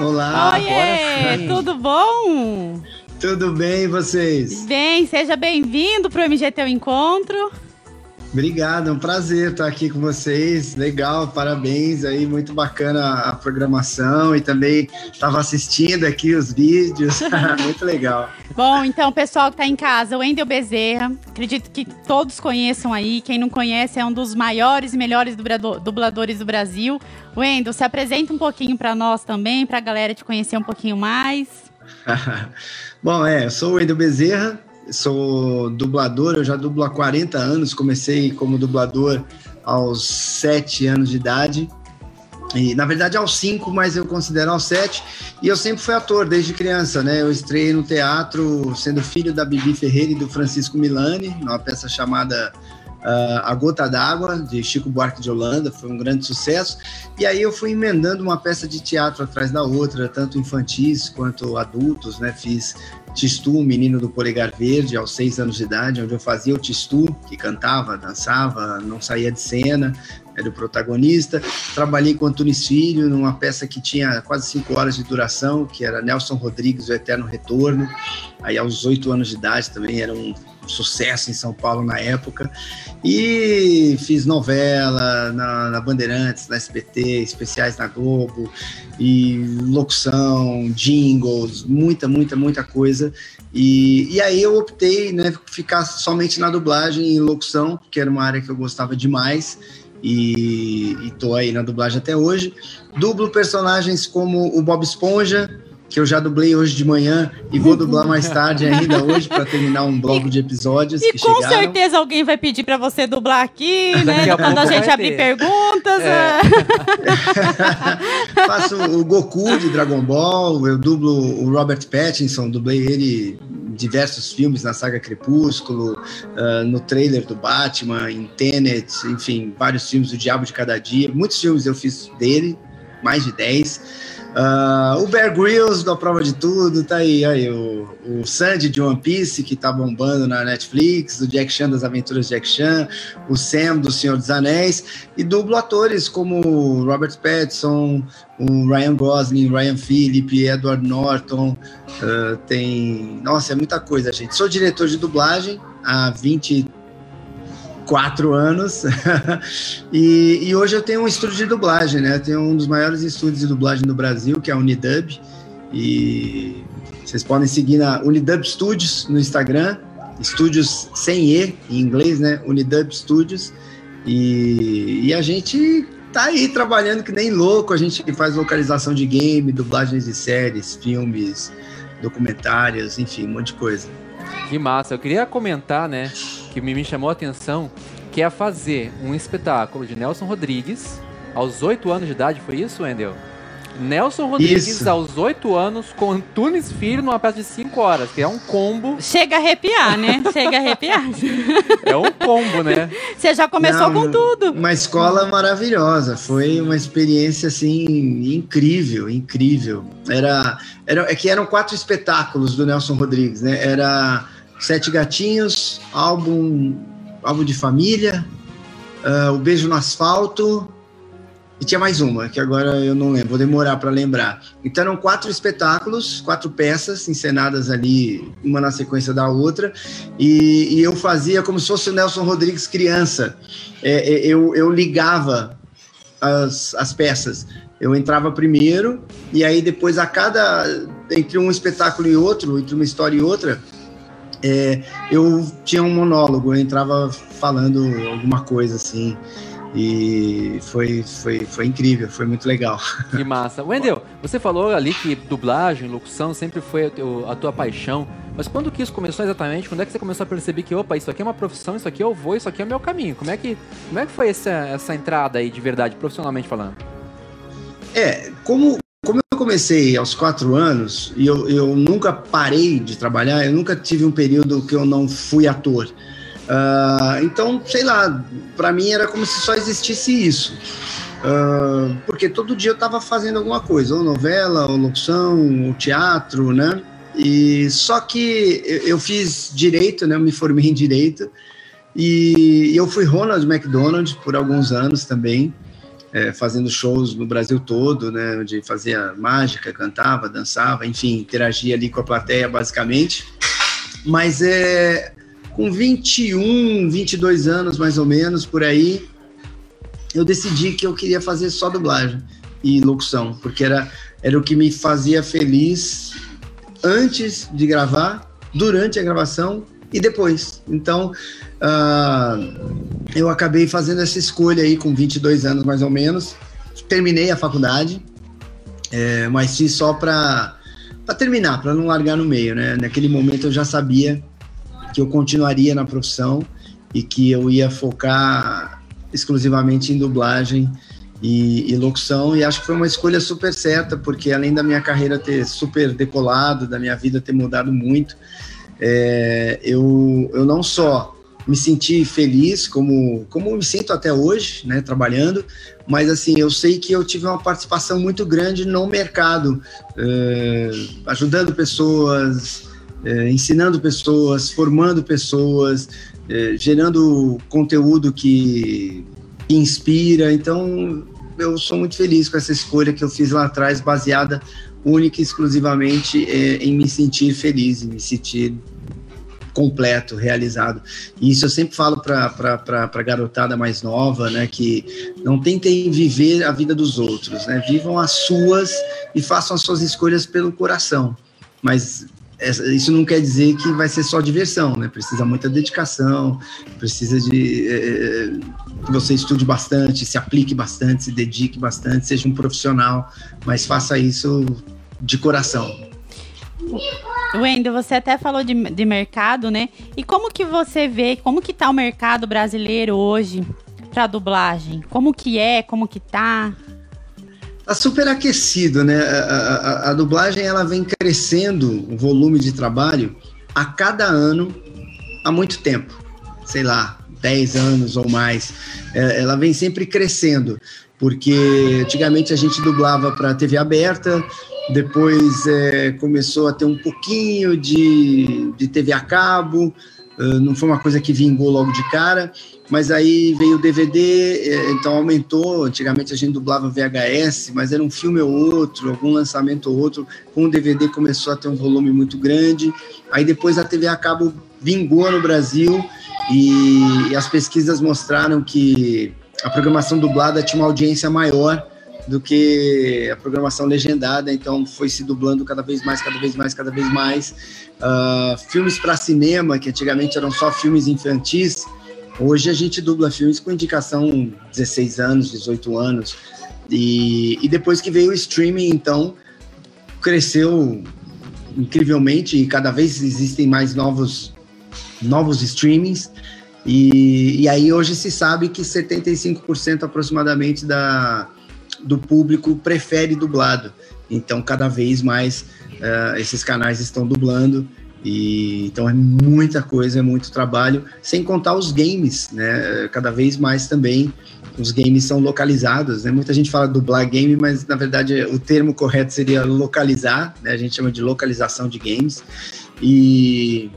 Olá. Oiê, tudo bom? Tudo bem, e vocês? Bem, seja bem-vindo para o MGT Encontro. Obrigado, é um prazer estar aqui com vocês. Legal, parabéns aí, muito bacana a programação e também estava assistindo aqui os vídeos, muito legal. Bom, então, pessoal que está em casa, o Wendel Bezerra, acredito que todos conheçam aí. Quem não conhece é um dos maiores e melhores dubladores do Brasil. Wendel, se apresenta um pouquinho para nós também, para a galera te conhecer um pouquinho mais. Bom, é, eu sou o Wendel Bezerra, sou dublador, eu já dublo há 40 anos, comecei como dublador aos 7 anos de idade. E, na verdade, aos 5, mas eu considero aos 7. E eu sempre fui ator desde criança, né? Eu estreiei no teatro sendo filho da Bibi Ferreira e do Francisco Milani, numa peça chamada uh, A Gota d'Água, de Chico Buarque de Holanda, foi um grande sucesso. E aí eu fui emendando uma peça de teatro atrás da outra, tanto infantis quanto adultos, né? Fiz Tistu, menino do polegar verde, aos seis anos de idade, onde eu fazia o Tistu, que cantava, dançava, não saía de cena, era o protagonista. Trabalhei com Antunes Filho numa peça que tinha quase cinco horas de duração, que era Nelson Rodrigues, O Eterno Retorno. Aí aos oito anos de idade também era um sucesso em São Paulo na época. E fiz novela na, na, Bandeirantes, na SBT, especiais na Globo, e locução, jingles, muita, muita, muita coisa. E, e aí eu optei, né, ficar somente na dublagem e locução, que era uma área que eu gostava demais. E, e tô aí na dublagem até hoje. Dublo personagens como o Bob Esponja, que eu já dublei hoje de manhã e vou dublar mais tarde ainda hoje para terminar um bloco de episódios. E com chegaram. certeza alguém vai pedir para você dublar aqui, né? Quando a gente abrir perguntas. É. é. Faço o Goku de Dragon Ball, eu dublo o Robert Pattinson, dublei ele em diversos filmes na saga Crepúsculo, uh, no trailer do Batman, em Tenet, enfim, vários filmes do Diabo de Cada Dia. Muitos filmes eu fiz dele, mais de 10. Uh, o Bear Grylls da Prova de Tudo, tá aí, aí o, o Sandy de One Piece, que tá bombando na Netflix, o Jack Chan das Aventuras de Jack Chan, o Sam do Senhor dos Anéis, e dublo atores como Robert Pattinson, o Ryan Gosling, Ryan Phillip, Edward Norton, uh, tem... Nossa, é muita coisa, gente. Sou diretor de dublagem há 20 quatro anos. e, e, hoje eu tenho um estúdio de dublagem, né? Eu tenho um dos maiores estúdios de dublagem do Brasil, que é a Unidub. E vocês podem seguir na Unidub Studios no Instagram, estúdios sem E em inglês, né? Unidub Studios. E, e a gente tá aí trabalhando que nem louco. A gente faz localização de game, dublagens de séries, filmes, documentários, enfim, um monte de coisa. Que massa. Eu queria comentar, né, que me chamou a atenção, que é fazer um espetáculo de Nelson Rodrigues aos 8 anos de idade, foi isso, Wendel? Nelson Rodrigues, Isso. aos 8 anos, com Antunes Filho numa peça de 5 horas, que é um combo. Chega a arrepiar, né? Chega a arrepiar. é um combo, né? Você já começou Não, com tudo. Uma escola maravilhosa. Foi uma experiência, assim, incrível, incrível. Era, era, é que eram quatro espetáculos do Nelson Rodrigues, né? Era Sete Gatinhos, álbum, álbum de família, uh, O Beijo no Asfalto e tinha mais uma, que agora eu não lembro, vou demorar para lembrar. Então eram quatro espetáculos, quatro peças encenadas ali, uma na sequência da outra, e, e eu fazia como se fosse o Nelson Rodrigues criança. É, é, eu, eu ligava as, as peças. Eu entrava primeiro, e aí depois a cada. Entre um espetáculo e outro, entre uma história e outra, é, eu tinha um monólogo, eu entrava falando alguma coisa assim. E foi, foi, foi incrível, foi muito legal. Que massa. Wendel, você falou ali que dublagem, locução sempre foi a, teu, a tua paixão. Mas quando que isso começou exatamente? Quando é que você começou a perceber que, opa, isso aqui é uma profissão, isso aqui eu vou, isso aqui é o meu caminho? Como é que, como é que foi essa, essa entrada aí de verdade, profissionalmente falando? É, como, como eu comecei aos quatro anos e eu, eu nunca parei de trabalhar, eu nunca tive um período que eu não fui ator. Uh, então, sei lá, para mim era como se só existisse isso. Uh, porque todo dia eu estava fazendo alguma coisa, ou novela, ou locução, ou teatro, né? E só que eu fiz direito, né? Eu me formei em direito e eu fui Ronald McDonald por alguns anos também. É, fazendo shows no Brasil todo, né, onde fazia mágica, cantava, dançava, enfim, interagia ali com a plateia basicamente. Mas é com 21, 22 anos mais ou menos por aí, eu decidi que eu queria fazer só dublagem e locução, porque era, era o que me fazia feliz antes de gravar, durante a gravação e depois. Então, uh, eu acabei fazendo essa escolha aí com 22 anos mais ou menos. Terminei a faculdade, é, mas fiz só para terminar, para não largar no meio, né? Naquele momento eu já sabia que eu continuaria na profissão e que eu ia focar exclusivamente em dublagem e, e, locução, e acho que foi uma escolha super certa, porque além da minha carreira ter super decolado, da minha vida ter mudado muito, é, eu, eu não só me senti feliz, como, como me sinto até hoje, né, trabalhando, mas assim, eu sei que eu tive uma participação muito grande no mercado, é, ajudando pessoas, é, ensinando pessoas, formando pessoas, é, gerando conteúdo que, que inspira. Então, eu sou muito feliz com essa escolha que eu fiz lá atrás, baseada única e exclusivamente é, em me sentir feliz, em me sentir completo, realizado. E isso eu sempre falo para a garotada mais nova, né, que não tentem viver a vida dos outros, né, vivam as suas e façam as suas escolhas pelo coração. Mas isso não quer dizer que vai ser só diversão, né? Precisa muita dedicação, precisa de é, que você estude bastante, se aplique bastante, se dedique bastante, seja um profissional, mas faça isso de coração. Wendel, você até falou de, de mercado, né? E como que você vê, como que tá o mercado brasileiro hoje para dublagem? Como que é, como que tá? Tá super aquecido, né? A, a, a, dublagem ela vem crescendo o volume de trabalho a cada ano há muito tempo, sei lá, 10 anos ou mais. É, ela vem sempre crescendo, porque antigamente a gente dublava para TV aberta, depois é, começou a ter um pouquinho de, de TV a cabo, não foi uma coisa que vingou logo de cara mas aí veio o DVD, é, então aumentou. Antigamente a gente dublava VHS, mas era um filme ou outro, algum lançamento ou outro. Com o DVD começou a ter um volume muito grande. Aí depois a TV a cabo vingou no Brasil e, e as pesquisas mostraram que a programação dublada tinha uma audiência maior do que a programação legendada, então foi se dublando cada vez mais, cada vez mais, cada vez mais. Uh, filmes para cinema, que antigamente eram só filmes infantis, Hoje a gente dubla filmes com indicação 16 anos, 18 anos. E, e depois que veio o streaming, então, cresceu incrivelmente e cada vez existem mais novos, novos streamings. E, e aí hoje se sabe que 75% aproximadamente da, do público prefere dublado. Então, cada vez mais uh, esses canais estão dublando. E, então é muita coisa, é muito trabalho, sem contar os games, né? Cada vez mais também os games são localizados, né? Muita gente fala dublar game, mas na verdade o termo correto seria localizar, né? A gente chama de localização de games. E,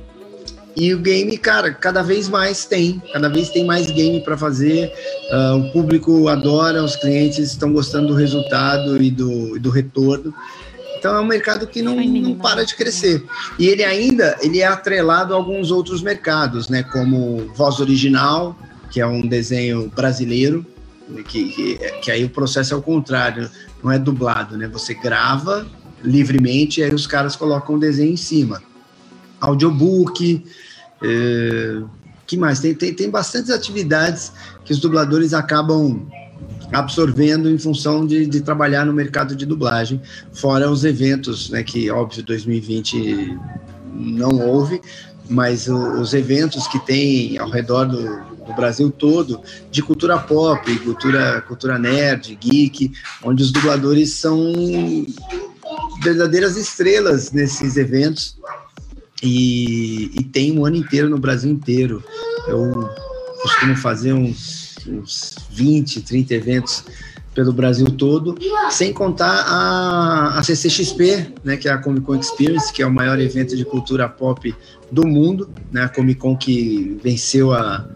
e o game, cara, cada vez mais tem, cada vez tem mais game para fazer. Uh, o público adora, os clientes estão gostando do resultado e do, do retorno. Então é um mercado que não, não para de crescer. E ele ainda ele é atrelado a alguns outros mercados, né? Como voz original, que é um desenho brasileiro, que, que, que aí o processo é o contrário, não é dublado, né? Você grava livremente e aí os caras colocam o desenho em cima. Audiobook, é, que mais? Tem, tem, tem bastantes atividades que os dubladores acabam absorvendo em função de, de, trabalhar no mercado de dublagem, fora os eventos, né, que óbvio 2020 não houve, mas o, os eventos que tem ao redor do, do, Brasil todo de cultura pop, cultura, cultura nerd, geek, onde os dubladores são verdadeiras estrelas nesses eventos e, e tem um ano inteiro no Brasil inteiro. Eu costumo fazer uns uns 20, 30 eventos pelo Brasil todo, sem contar a, a CCXP, né, que é a Comic Con Experience, que é o maior evento de cultura pop do mundo, né, a Comic Con que venceu a,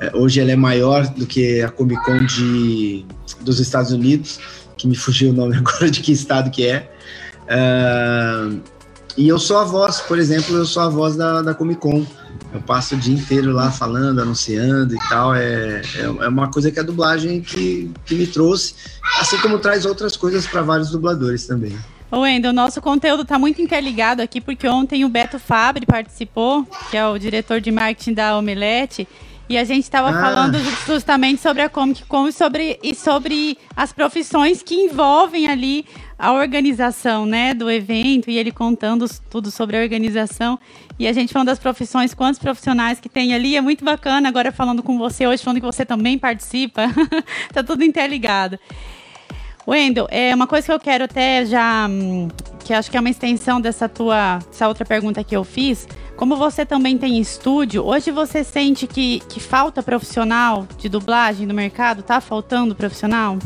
É, hoje ela é maior do que a Comic Con de, dos Estados Unidos, que me fugiu o nome agora de que estado que é. Uh, e eu sou a voz, por exemplo, eu sou a voz da, da Comic Con. Eu passo o dia inteiro lá falando, anunciando e tal. É, é, é uma coisa que a dublagem que, que me trouxe, assim como traz outras coisas para vários dubladores também. Ô, Wendel, o nosso conteúdo está muito interligado aqui, porque ontem o Beto Fabre participou, que é o diretor de marketing da Omelete, e a gente estava ah. falando justamente sobre a Comic Con e sobre, e sobre as profissões que envolvem ali a organização né, do evento, e ele contando tudo sobre a organização. E a gente falando das profissões, quantos profissionais que tem ali, é muito bacana. Agora falando com você hoje, falando que você também participa, tá tudo interligado. Wendel, é uma coisa que eu quero até já, hum, que acho que é uma extensão dessa tua, essa outra pergunta que eu fiz. Como você também tem estúdio, hoje você sente que, que falta profissional de dublagem no mercado? Tá faltando profissional?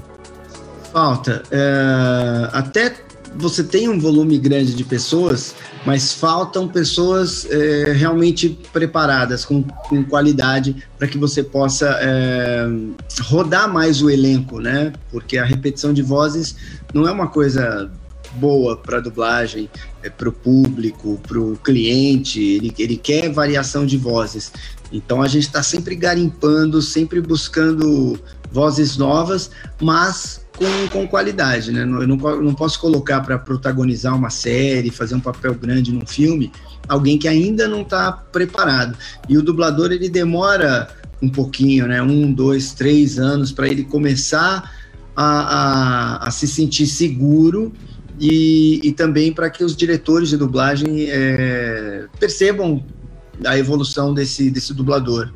Falta. É, até você tem um volume grande de pessoas, mas faltam pessoas é, realmente preparadas, com, com qualidade, para que você possa é, rodar mais o elenco, né? Porque a repetição de vozes não é uma coisa boa para dublagem, é, para o público, para o cliente, ele, ele quer variação de vozes. Então a gente está sempre garimpando, sempre buscando vozes novas, mas com, com qualidade, né? Eu não, não posso colocar para protagonizar uma série, fazer um papel grande num filme, alguém que ainda não está preparado. E o dublador ele demora um pouquinho, né? Um, dois, três anos para ele começar a, a, a, se sentir seguro e, e também para que os diretores de dublagem é, percebam a evolução desse, desse dublador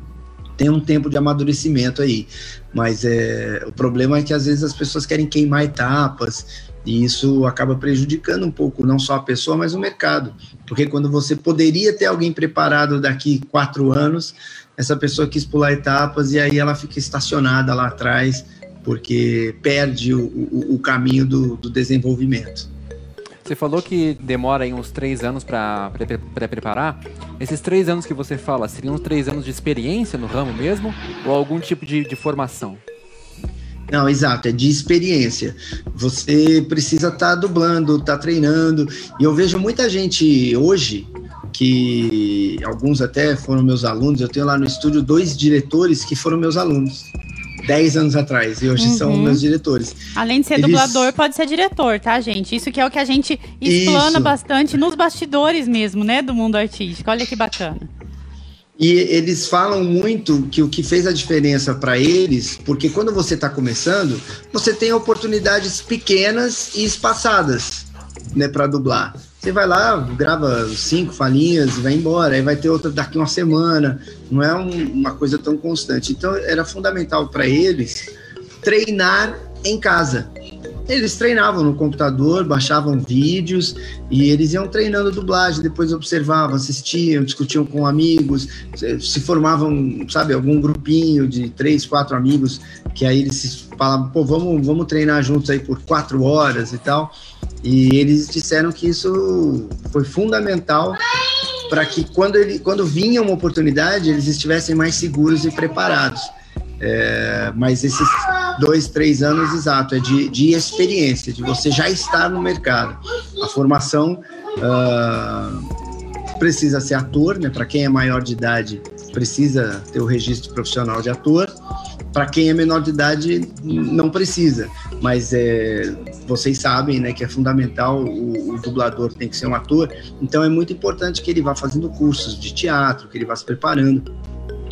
tem um tempo de amadurecimento aí. Mas é, o problema é que às vezes as pessoas querem queimar etapas e isso acaba prejudicando um pouco não só a pessoa, mas o mercado. Porque quando você poderia ter alguém preparado daqui quatro anos, essa pessoa quis pular etapas e aí ela fica estacionada lá atrás porque perde o, o, o caminho do, do desenvolvimento. Você falou que demora aí uns três anos para preparar. Esses três anos que você fala, seriam três anos de experiência no ramo mesmo? Ou algum tipo de, de formação? Não, exato, é de experiência. Você precisa estar tá dublando, estar tá treinando. E eu vejo muita gente hoje, que alguns até foram meus alunos, eu tenho lá no estúdio dois diretores que foram meus alunos. 10 anos atrás e hoje uhum. são meus diretores. Além de ser Eles... dublador, pode ser diretor, tá, gente? Isso que é o que a gente explana Isso. bastante nos bastidores mesmo, né, do mundo artístico. Olha que bacana. E eles falam muito que o que fez a diferença para eles, porque quando você está começando, você tem oportunidades pequenas e espaçadas, né, para dublar. Você vai lá, grava cinco falinhas e vai embora, aí vai ter outra daqui uma semana. Não é um, uma coisa tão constante. Então era fundamental para eles treinar em casa. Eles treinavam no computador, baixavam vídeos e eles iam treinando dublagem, depois observavam, assistiam, discutiam com amigos, se formavam, sabe, algum grupinho de três, quatro amigos, que aí eles falavam, pô, vamos, vamos treinar juntos aí por quatro horas e tal. E eles disseram que isso foi fundamental para que quando, ele, quando vinha uma oportunidade, eles estivessem mais seguros e preparados. É, mas esses dois, três anos, exato, é de, de experiência, de você já estar no mercado. A formação uh, precisa ser ator, né? Para quem é maior de idade, precisa ter o registro profissional de ator. Para quem é menor de idade, não precisa. Mas é, vocês sabem né, que é fundamental, o, o, dublador tem que ser um ator. Então é muito importante que ele vá fazendo cursos de teatro, que ele vá se preparando,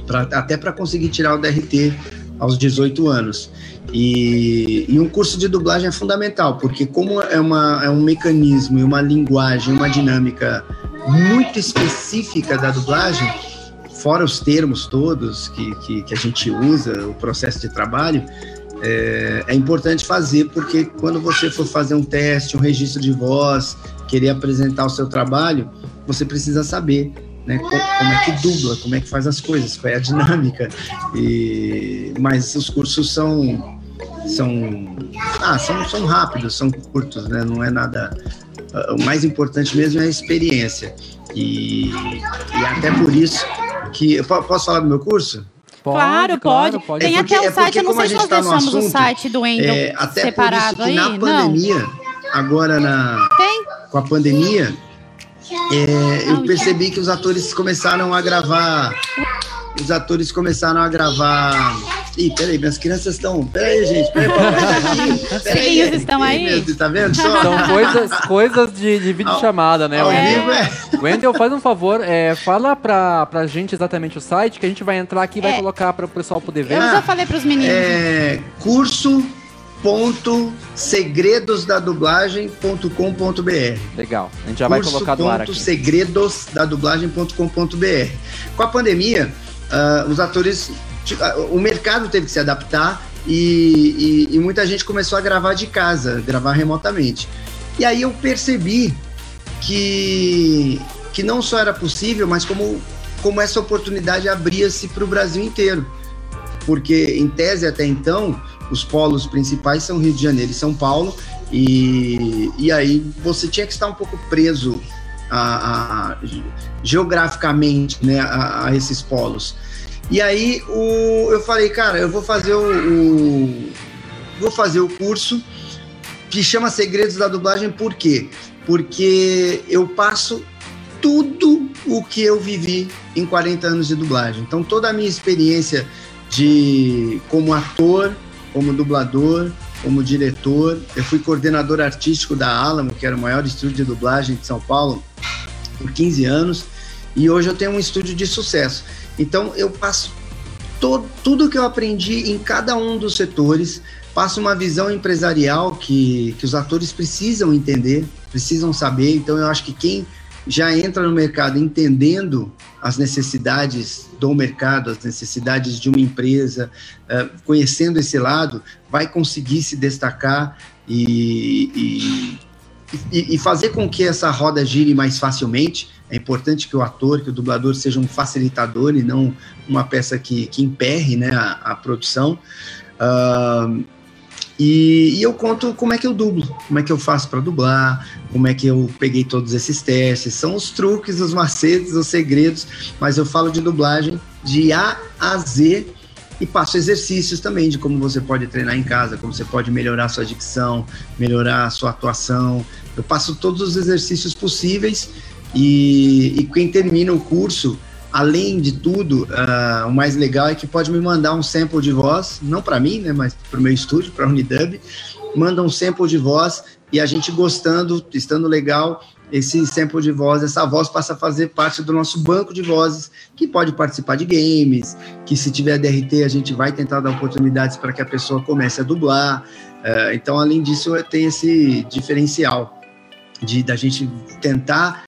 pra, até para conseguir tirar o DRT aos 18 anos. E, e, um curso de dublagem é fundamental, porque como é, uma, é um mecanismo e uma linguagem, uma dinâmica muito específica da dublagem, fora os termos todos que, que, que a gente usa, o processo de trabalho, é, é, importante fazer, porque quando você for fazer um teste, um registro de voz, querer apresentar o seu trabalho, você precisa saber né, como, é que dubla, como é que faz as coisas, qual é a dinâmica. E, mas os cursos são são, ah, são, são rápidos, são curtos, né? não é nada. Ah, o mais importante mesmo é a experiência. E, e até por isso que. Posso falar do meu curso? Pode, claro, pode. pode. Tem é porque, até o é site, eu não sei se nós tá deixamos assunto, o site do Wendel é, até separado por isso que aí. Na pandemia, não. agora na, Tem? com a pandemia, é, eu percebi que os atores começaram a gravar. Os atores começaram a gravar. Ih, peraí, minhas crianças estão. Peraí, gente, peraí, Os filhinhos estão aí? Tá vendo? São coisas, coisas de, de videochamada, né? Ao é. Wendel, faz um favor, é, fala pra, pra gente exatamente o site que a gente vai entrar aqui e vai é. colocar para o pessoal poder ver. Eu já falei pros meninos. É, curso ponto segredosdadublagem.com.br Legal, a gente já vai colocar do ar aqui. segredosdadublagem.com.br Com a pandemia, uh, os atores, o mercado teve que se adaptar e, e, e muita gente começou a gravar de casa, gravar remotamente. E aí eu percebi que, que não só era possível, mas como, como essa oportunidade abria-se para o Brasil inteiro. Porque, em tese, até então, os polos principais são Rio de Janeiro e São Paulo, e, e aí você tinha que estar um pouco preso a, a, geograficamente né, a, a, esses polos. E aí o, eu falei, cara, eu vou fazer o, o, vou fazer o curso que chama Segredos da Dublagem, por quê? Porque eu passo tudo o que eu vivi em 40 anos de dublagem. Então toda a minha experiência de como ator, como dublador, como diretor. Eu fui coordenador artístico da Alamo, que era o maior estúdio de dublagem de São Paulo, por 15 anos. E hoje eu tenho um estúdio de sucesso. Então eu passo tudo que eu aprendi em cada um dos setores, passo uma visão empresarial que, que os atores precisam entender, precisam saber. Então eu acho que quem já entra no mercado entendendo as necessidades do mercado, as necessidades de uma empresa, uh, conhecendo esse lado, vai conseguir se destacar e, e, e, fazer com que essa roda gire mais facilmente. É importante que o ator, que o dublador seja um facilitador e não uma peça que, que emperre né, a, a produção. Uh, e, e, eu conto como é que eu dublo, como é que eu faço para dublar, como é que eu peguei todos esses testes. São os truques, os macetes, os segredos, mas eu falo de dublagem de A a Z e passo exercícios também de como você pode treinar em casa, como você pode melhorar sua dicção, melhorar sua atuação. Eu passo todos os exercícios possíveis e, e quem termina o curso além de tudo, uh, o mais legal é que pode me mandar um sample de voz, não para mim, né, mas para o meu estúdio, para a Unidub, manda um sample de voz e a gente gostando, estando legal, esse sample de voz, essa voz passa a fazer parte do nosso banco de vozes, que pode participar de games, que se tiver DRT a gente vai tentar dar oportunidades para que a pessoa comece a dublar. Uh, então, além disso, tem esse diferencial de da gente tentar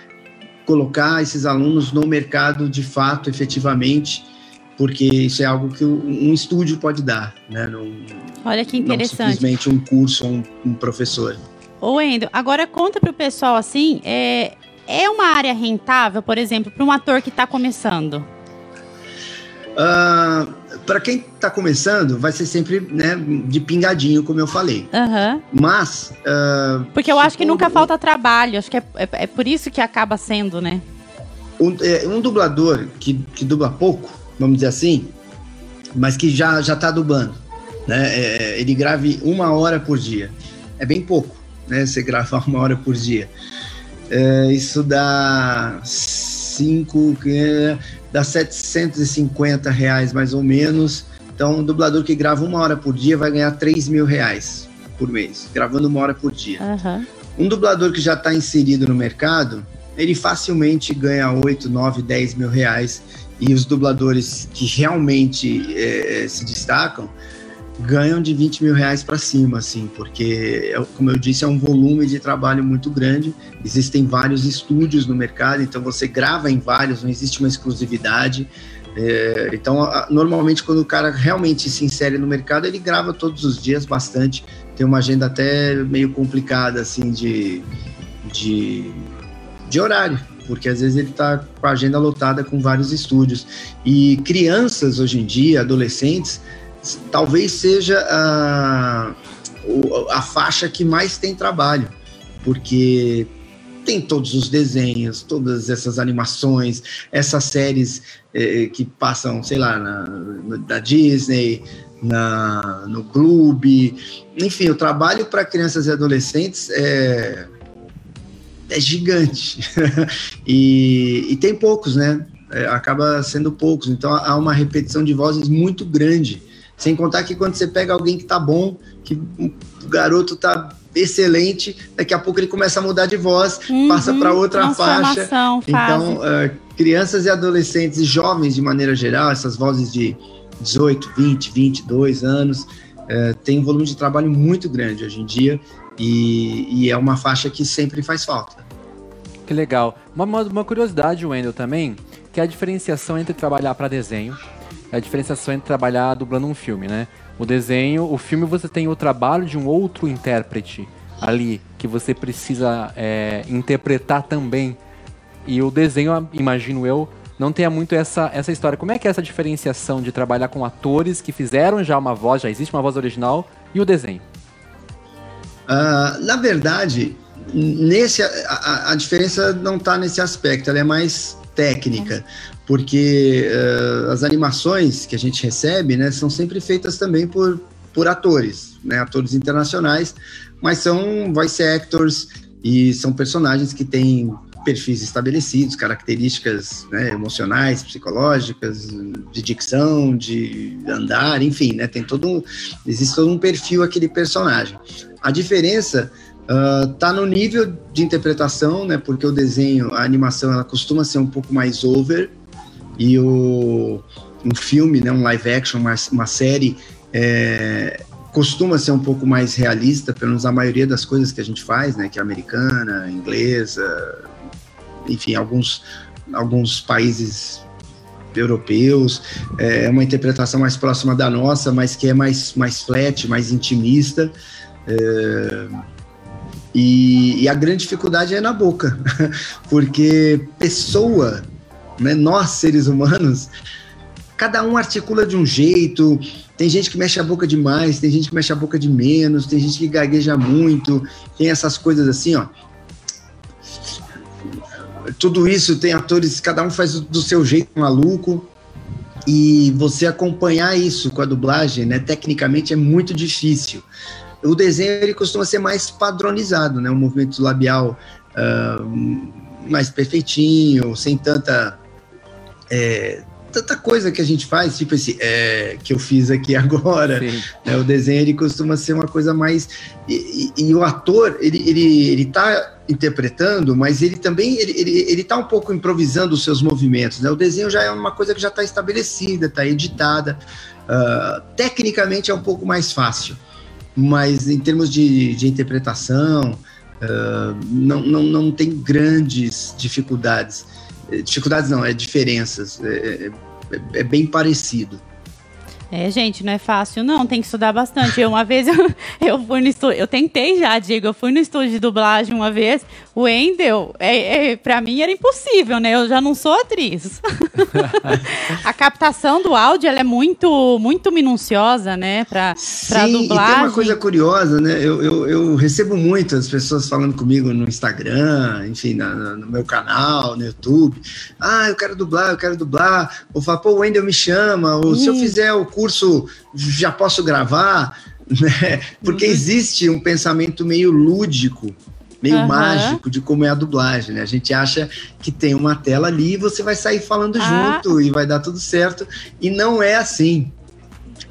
colocar esses alunos no mercado de fato, efetivamente, porque isso é algo que um estúdio pode dar, né? Não, Olha que interessante. Não simplesmente um curso um, um professor. Ô, Endo, agora conta para o pessoal assim, é, é uma área rentável, por exemplo, para um ator que está começando? Uh, para quem está começando, vai ser sempre né, de pingadinho, como eu falei. Uhum. Mas. Uh, Porque eu acho que nunca falta trabalho, acho que é, é, é, por isso que acaba sendo, né? Um, é, um dublador que, que dubla pouco, vamos dizer assim, mas que já, já tá dublando, né? É, é ele grave uma hora por dia. É bem pouco, né? Você gravar uma hora por dia. É, isso dá cinco, dá 750 reais mais ou menos. Então, um dublador que grava uma hora por dia vai ganhar 3 mil reais por mês, gravando uma hora por dia. Uhum. Um dublador que já está inserido no mercado, ele facilmente ganha 8, 9, 10 mil reais. E os dubladores que realmente é, se destacam ganham de 20 mil reais para cima, assim, porque, é, como eu disse, é um volume de trabalho muito grande. Existem vários estúdios no mercado, então você grava em vários, não existe uma exclusividade. É, então, normalmente, quando o cara realmente se insere no mercado, ele grava todos os dias bastante. Tem uma agenda até meio complicada, assim, de, de, de horário, porque às vezes ele está com a agenda lotada com vários estúdios. E crianças, hoje em dia, adolescentes, talvez seja a, a faixa que mais tem trabalho, porque tem todos os desenhos, todas essas animações, essas séries eh, que passam, sei lá, na, na, da Disney, na, no clube. Enfim, o trabalho para crianças e adolescentes é, é gigante. e, e, tem poucos, né? É, acaba sendo poucos. Então há uma repetição de vozes muito grande. Sem contar que quando você pega alguém que tá bom, que o garoto tá excelente, daqui a pouco ele começa a mudar de voz, uhum, passa para outra faixa. Então, uh, crianças e adolescentes e jovens de maneira geral, essas vozes de 18, 20, 22 anos, uh, tem um volume de trabalho muito grande hoje em dia e, e é uma faixa que sempre faz falta. Que legal. Uma, uma curiosidade, Wendel, também, que é a diferenciação entre trabalhar para desenho a diferenciação entre trabalhar dublando um filme, né? O desenho, o filme você tem o trabalho de um outro intérprete ali que você precisa é, interpretar também. E o desenho, imagino eu, não tenha muito essa, essa história. Como é que é essa diferenciação de trabalhar com atores que fizeram já uma voz, já existe uma voz original, e o desenho? Uh, na verdade, nesse, a, a diferença não está nesse aspecto, ela é mais técnica, porque uh, as animações que a gente recebe, né, são sempre feitas também por, por atores, né, atores internacionais, mas são voice actors e são personagens que têm perfis estabelecidos, características né, emocionais, psicológicas, de dicção, de andar, enfim, né, tem todo um, existe todo um perfil aquele personagem. A diferença Uh, tá no nível de interpretação, né? Porque o desenho, a animação, ela costuma ser um pouco mais over e o um filme, né? Um live action, uma, uma série é, costuma ser um pouco mais realista, pelo menos a maioria das coisas que a gente faz, né? Que é americana, inglesa, enfim, alguns alguns países europeus, é uma interpretação mais próxima da nossa, mas que é mais, mais flat, mais intimista. É, e, e, a grande dificuldade é na boca, porque pessoa, né, nós seres humanos, cada um articula de um jeito. Tem gente que mexe a boca demais, tem gente que mexe a boca de menos, tem gente que gagueja muito, tem essas coisas assim, ó. Tudo isso tem atores, cada um faz do seu jeito maluco. E você acompanhar isso com a dublagem, né, tecnicamente é muito difícil o desenho ele costuma ser mais padronizado, né? Um movimento labial uh, mais perfeitinho, sem tanta é, tanta coisa que a gente faz, tipo esse é, que eu fiz aqui agora. Né? O desenho ele costuma ser uma coisa mais e, e, e, o ator ele ele ele está interpretando, mas ele também ele, ele, ele tá um pouco improvisando os seus movimentos. Né? O desenho já é uma coisa que já está estabelecida, está editada. Uh, tecnicamente é um pouco mais fácil mas em termos de, de interpretação, uh, não, não, não tem grandes dificuldades. Eh, dificuldades não, é diferenças. É, é, é bem parecido. É, gente, não é fácil, não. Tem que estudar bastante. Eu, uma vez eu, eu fui no estúdio, eu tentei já, Diego, eu fui no estúdio de dublagem uma vez. O Endel, é, é, pra mim era impossível, né? Eu já não sou atriz. a captação do áudio ela é muito, muito minuciosa, né? Pra, pra Sim, dublagem. E tem uma coisa curiosa, né? Eu, eu, eu recebo muitas pessoas falando comigo no Instagram, enfim, na, no meu canal, no YouTube. Ah, eu quero dublar, eu quero dublar. Ou fala, pô, o Endel me chama. Ou hum. se eu fizer o curso curso já posso gravar, né? Porque uhum. existe um pensamento meio lúdico, meio uhum. mágico de como é a dublagem, né? A gente acha que tem uma tela ali e você vai sair falando ah. junto e vai dar tudo certo, e não é assim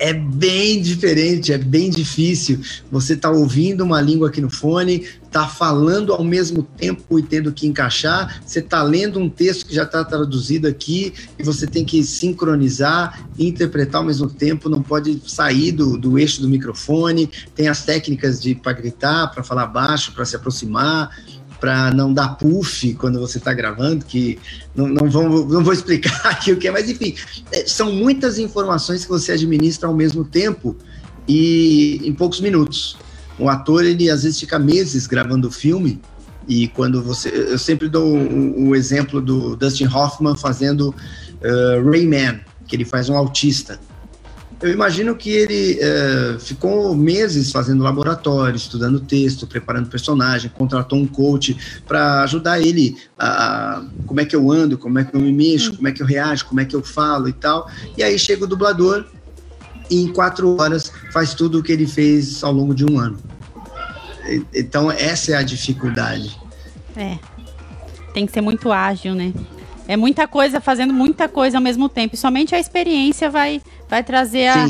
é bem diferente, é bem difícil. Você tá ouvindo uma língua aqui no fone, tá falando ao mesmo tempo e tendo que encaixar, você tá lendo um texto que já está traduzido aqui e você tem que sincronizar interpretar ao mesmo tempo, não pode sair do, do eixo do microfone, tem as técnicas de para gritar, para falar baixo, para se aproximar para não dar puff quando você está gravando, que não, não, vão, não vou explicar aqui o que é, mas enfim, é, são muitas informações que você administra ao mesmo tempo e em poucos minutos. O ator, ele às vezes fica meses gravando o filme e quando você. Eu sempre dou o, o exemplo do Dustin Hoffman fazendo uh, Rayman, que ele faz um autista. Eu imagino que ele é, ficou meses fazendo laboratório, estudando texto, preparando personagem, contratou um coach para ajudar ele a, a, como é que eu ando, como é que eu me mexo, como é que eu reajo, como é que eu falo e tal. E aí chega o dublador e em quatro horas faz tudo o que ele fez ao longo de um ano. Então essa é a dificuldade. É. Tem que ser muito ágil, né? É muita coisa, fazendo muita coisa ao mesmo tempo. E somente a experiência vai, vai trazer a,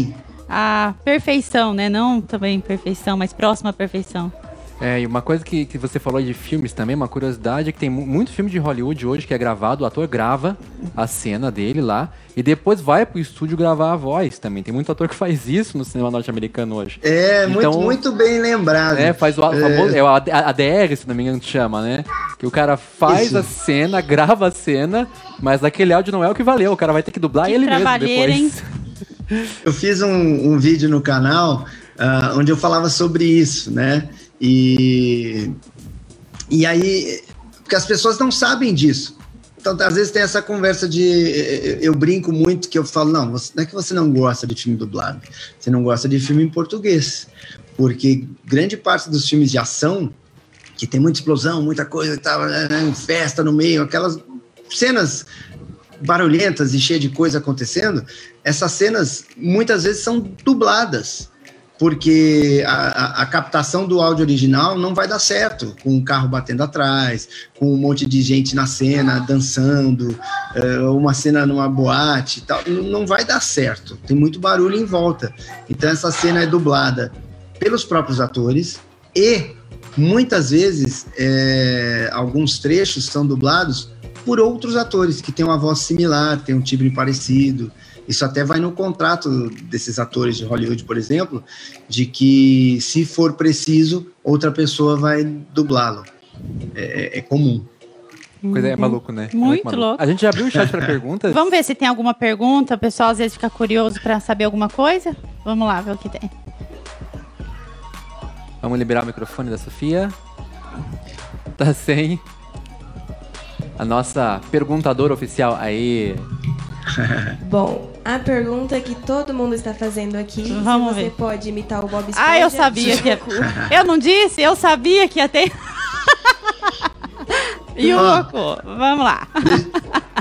a perfeição, né? Não também perfeição, mas próxima à perfeição. É, e uma coisa que, que você falou de filmes também, uma curiosidade é que tem muito filme de Hollywood hoje que é gravado, o ator grava a cena dele lá e depois vai pro estúdio gravar a voz também. Tem muito ator que faz isso no cinema norte-americano hoje. É, então, muito, muito bem lembrado. É, faz o é. é o ADR, se não me engano, que chama, né? Que o cara faz isso. a cena, grava a cena, mas aquele áudio não é o que valeu, o cara vai ter que dublar que ele mesmo depois. Eu fiz um, um vídeo no canal uh, onde eu falava sobre isso, né? E, e aí, porque as pessoas não sabem disso. Então, às vezes tem essa conversa de. Eu brinco muito que eu falo, não, você, não é que você não gosta de filme dublado, você não gosta de filme em português. Porque grande parte dos filmes de ação, que tem muita explosão, muita coisa e tal, né, né festa no meio, aquelas cenas barulhentas e cheias de coisa acontecendo, essas cenas muitas vezes são dubladas porque a, a, captação do áudio original não vai dar certo com um carro batendo atrás, com um monte de gente na cena dançando, uh, uma cena numa boate e tal, não vai dar certo. Tem muito barulho em volta. Então essa cena é dublada pelos próprios atores e muitas vezes é, alguns trechos são dublados por outros atores que têm uma voz similar, têm um timbre parecido. Isso até vai no contrato desses atores de Hollywood, por exemplo, de que se for preciso, outra pessoa vai dublá-lo. É, é, é comum. Coisa é maluco, né? É muito, maluco. louco. A gente já abriu o chat para perguntas. Vamos ver se tem alguma pergunta. O pessoal às vezes fica curioso para saber alguma coisa. Vamos lá ver o que tem. Vamos liberar o microfone da Sofia. Tá sem. A nossa perguntadora oficial aí. Bom, a pergunta que todo mundo está fazendo aqui, Vamos se você ver. pode imitar o Bob Esponja. Ah, eu sabia que ia... Eu não disse? Eu sabia que ia ter... e o Goku, vamos lá.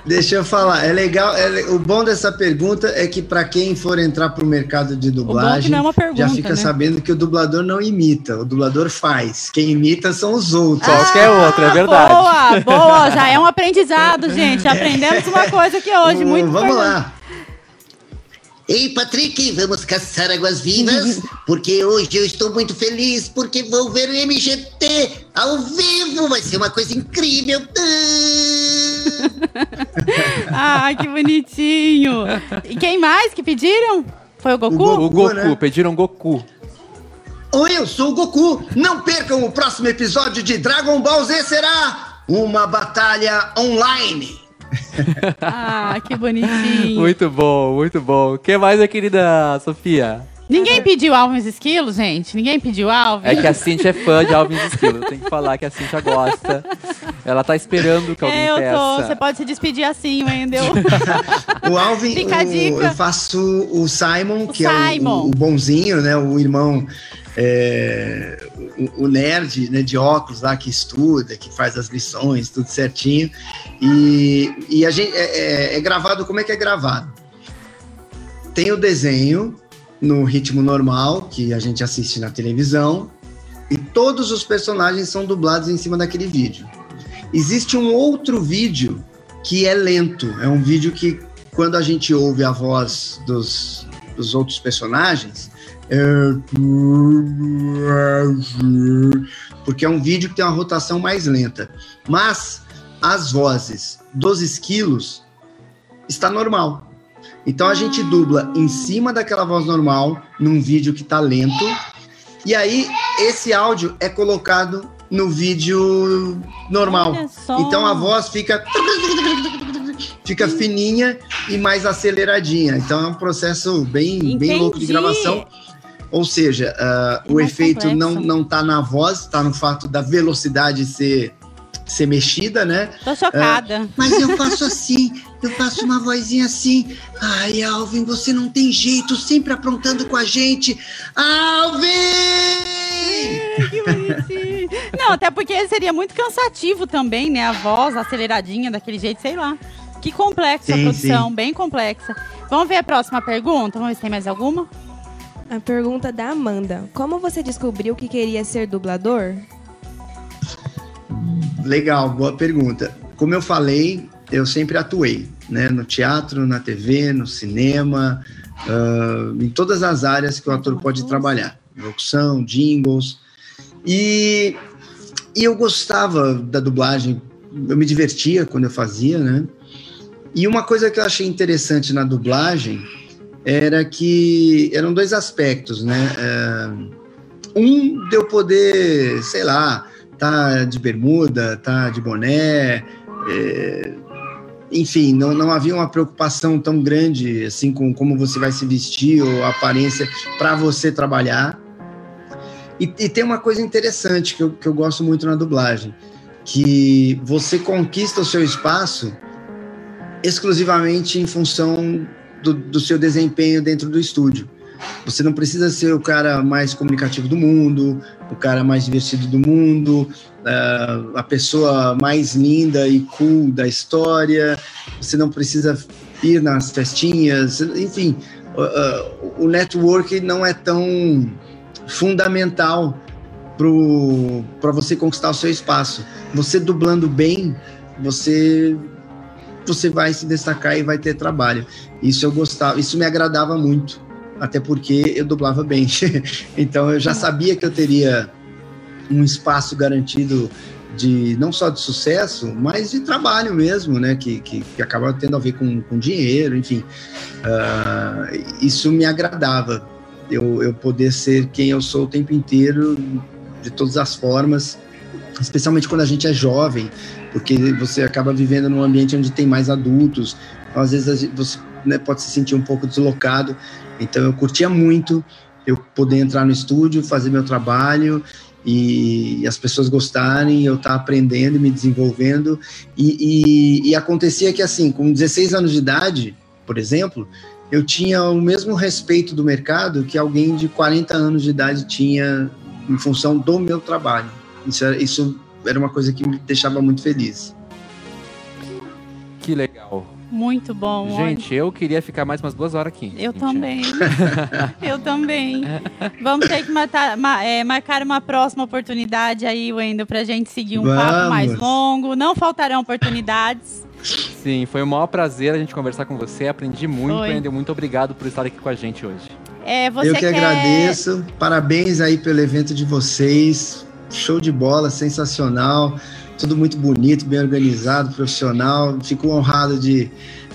Deixa eu falar, é legal, é, o bom dessa pergunta é que para quem for entrar para o mercado de dublagem, é pergunta, já fica né? sabendo que o dublador não imita, o dublador faz. Quem imita são os outros. Ah, Qualquer outro, é verdade. Boa, boa, já é um aprendizado, gente. Aprendemos uma coisa aqui hoje, muito Vamos lá. Ei, Patrick, vamos caçar águas-vivas? Porque hoje eu estou muito feliz, porque vou ver o MGT ao vivo. Vai ser uma coisa incrível. ah, que bonitinho. E quem mais que pediram? Foi o Goku? O, Goku, o Goku, né? pediram Goku. Oi, eu sou o Goku. Não percam o próximo episódio de Dragon Ball Z será uma batalha online. ah, que bonitinho. Muito bom, muito bom. O que mais, minha querida Sofia? Ninguém pediu Alves Esquilo, gente? Ninguém pediu Alves? É que a Cintia é fã de Alves Esquilo. Tem que falar que a Cintia gosta. Ela tá esperando que alguém é, eu peça. Tô. Você pode se despedir assim, Wendel. o Alvin, o, eu faço o Simon, o que Simon. é o, o, bonzinho, né? O irmão é, o, o, nerd né, de óculos lá que estuda, que faz as lições, tudo certinho. E, e a gente é, é, é gravado, como é que é gravado? Tem o desenho no ritmo normal, que a gente assiste na televisão, e todos os personagens são dublados em cima daquele vídeo. Existe um outro vídeo que é lento, é um vídeo que quando a gente ouve a voz dos, dos outros personagens, porque é um vídeo que tem uma rotação mais lenta. Mas as vozes dos esquilos está normal. Então a gente dubla em cima daquela voz normal, num vídeo que está lento, e aí esse áudio é colocado no vídeo normal. Então a voz fica fica fininha e mais aceleradinha. Então é um processo bem, bem louco de gravação. Ou seja, uh, o efeito complexo. não não está na voz, está no fato da velocidade ser ser mexida, né? Tô chocada. Uh, mas eu faço assim, eu faço uma vozinha assim. Ai, Alvin, você não tem jeito, sempre aprontando com a gente. Alvin! que bonitinho. Não, até porque seria muito cansativo também, né? A voz aceleradinha daquele jeito, sei lá. Que complexa sim, a produção, sim. bem complexa. Vamos ver a próxima pergunta? Vamos ver se tem mais alguma? A pergunta da Amanda. Como você descobriu que queria ser dublador? Legal, boa pergunta. Como eu falei, eu sempre atuei, né? No teatro, na TV, no cinema, uh, em todas as áreas que o ator pode trabalhar. Locução, jingles. E, e eu gostava da dublagem, eu me divertia quando eu fazia, né? E uma coisa que eu achei interessante na dublagem era que eram dois aspectos, né? Uh, um de eu poder, sei lá, tá de bermuda, tá de boné, é, enfim, não, não havia uma preocupação tão grande assim com como você vai se vestir ou a aparência para você trabalhar. E, e, tem uma coisa interessante que eu, que eu gosto muito na dublagem, que você conquista o seu espaço exclusivamente em função do, do seu desempenho dentro do estúdio. Você não precisa ser o cara mais comunicativo do mundo, o cara mais divertido do mundo, uh, a pessoa mais linda e cool da história. Você não precisa ir nas festinhas, enfim. O network não é tão fundamental para você conquistar o seu espaço. Você dublando bem, você você vai se destacar e vai ter trabalho. Isso eu gostava, isso me agradava muito até porque eu dublava bem. então eu já sabia que eu teria um espaço garantido de não só de sucesso, mas de trabalho mesmo, né? Que, que, que acaba tendo a ver com, com dinheiro, enfim. Uh, isso me agradava, eu, eu poder ser quem eu sou o tempo inteiro, de todas as formas, especialmente quando a gente é jovem, porque você acaba vivendo num ambiente onde tem mais adultos, às vezes você né, pode se sentir um pouco deslocado então eu curtia muito eu poder entrar no estúdio, fazer meu trabalho e, as pessoas gostarem, eu estar tá aprendendo me desenvolvendo. E, e, e acontecia que, assim, com 16 anos de idade, por exemplo, eu tinha o mesmo respeito do mercado que alguém de 40 anos de idade tinha em função do meu trabalho. Isso era, isso era uma coisa que me deixava muito feliz. Que legal. Muito bom. Gente, olha. eu queria ficar mais umas duas horas aqui. Eu também. eu também. Vamos ter que matar, ma, é, marcar uma próxima oportunidade aí, Wendel, pra gente seguir um Vamos. papo mais longo. Não faltarão oportunidades. Sim, foi um maior prazer a gente conversar com você. Aprendi muito, Wendel. Muito obrigado por estar aqui com a gente hoje. É, eu que quer... agradeço. Parabéns aí pelo evento de vocês. Show de bola, sensacional tudo muito bonito, bem organizado, profissional. Fico honrado de,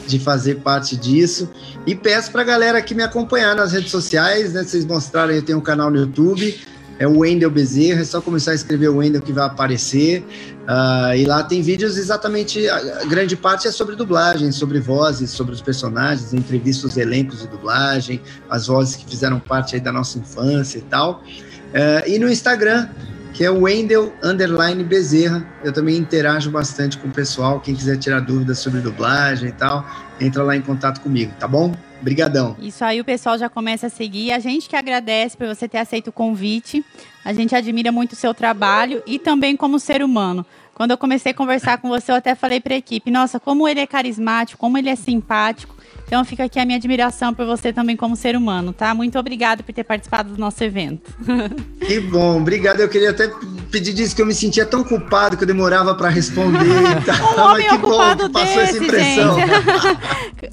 de fazer parte disso. E peço para a galera aqui me acompanhar nas redes sociais, né? Vocês mostrarem, eu tenho um canal no YouTube, é o Wendel Bezerra, é só começar a escrever o Wendel que vai aparecer. Uh, e lá tem vídeos exatamente, a grande parte é sobre dublagem, sobre vozes, sobre os personagens, entrevistas os elencos de dublagem, as vozes que fizeram parte aí da nossa infância e tal. Uh, e no Instagram, que é o Wendel Underline Bezerra. Eu também interajo bastante com o pessoal. Quem quiser tirar dúvidas sobre dublagem e tal, entra lá em contato comigo, tá bom? Obrigadão. Isso aí o pessoal já começa a seguir. A gente que agradece por você ter aceito o convite. A gente admira muito o seu trabalho e também como ser humano. Quando eu comecei a conversar com você, eu até falei para a equipe: nossa, como ele é carismático, como ele é simpático. Então fica aqui a minha admiração por você também como ser humano, tá? Muito obrigado por ter participado do nosso evento. Que bom, obrigado. Eu queria até pedir disso que eu me sentia tão culpado que eu demorava para responder. um homem que ocupado bom que passou desse, essa impressão.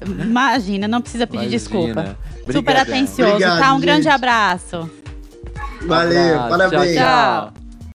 Imagina, não precisa pedir Imagina. desculpa. Obrigado, Super atencioso, Obrigado, tá? Um gente. grande abraço. Valeu, um parabéns. tchau. tchau.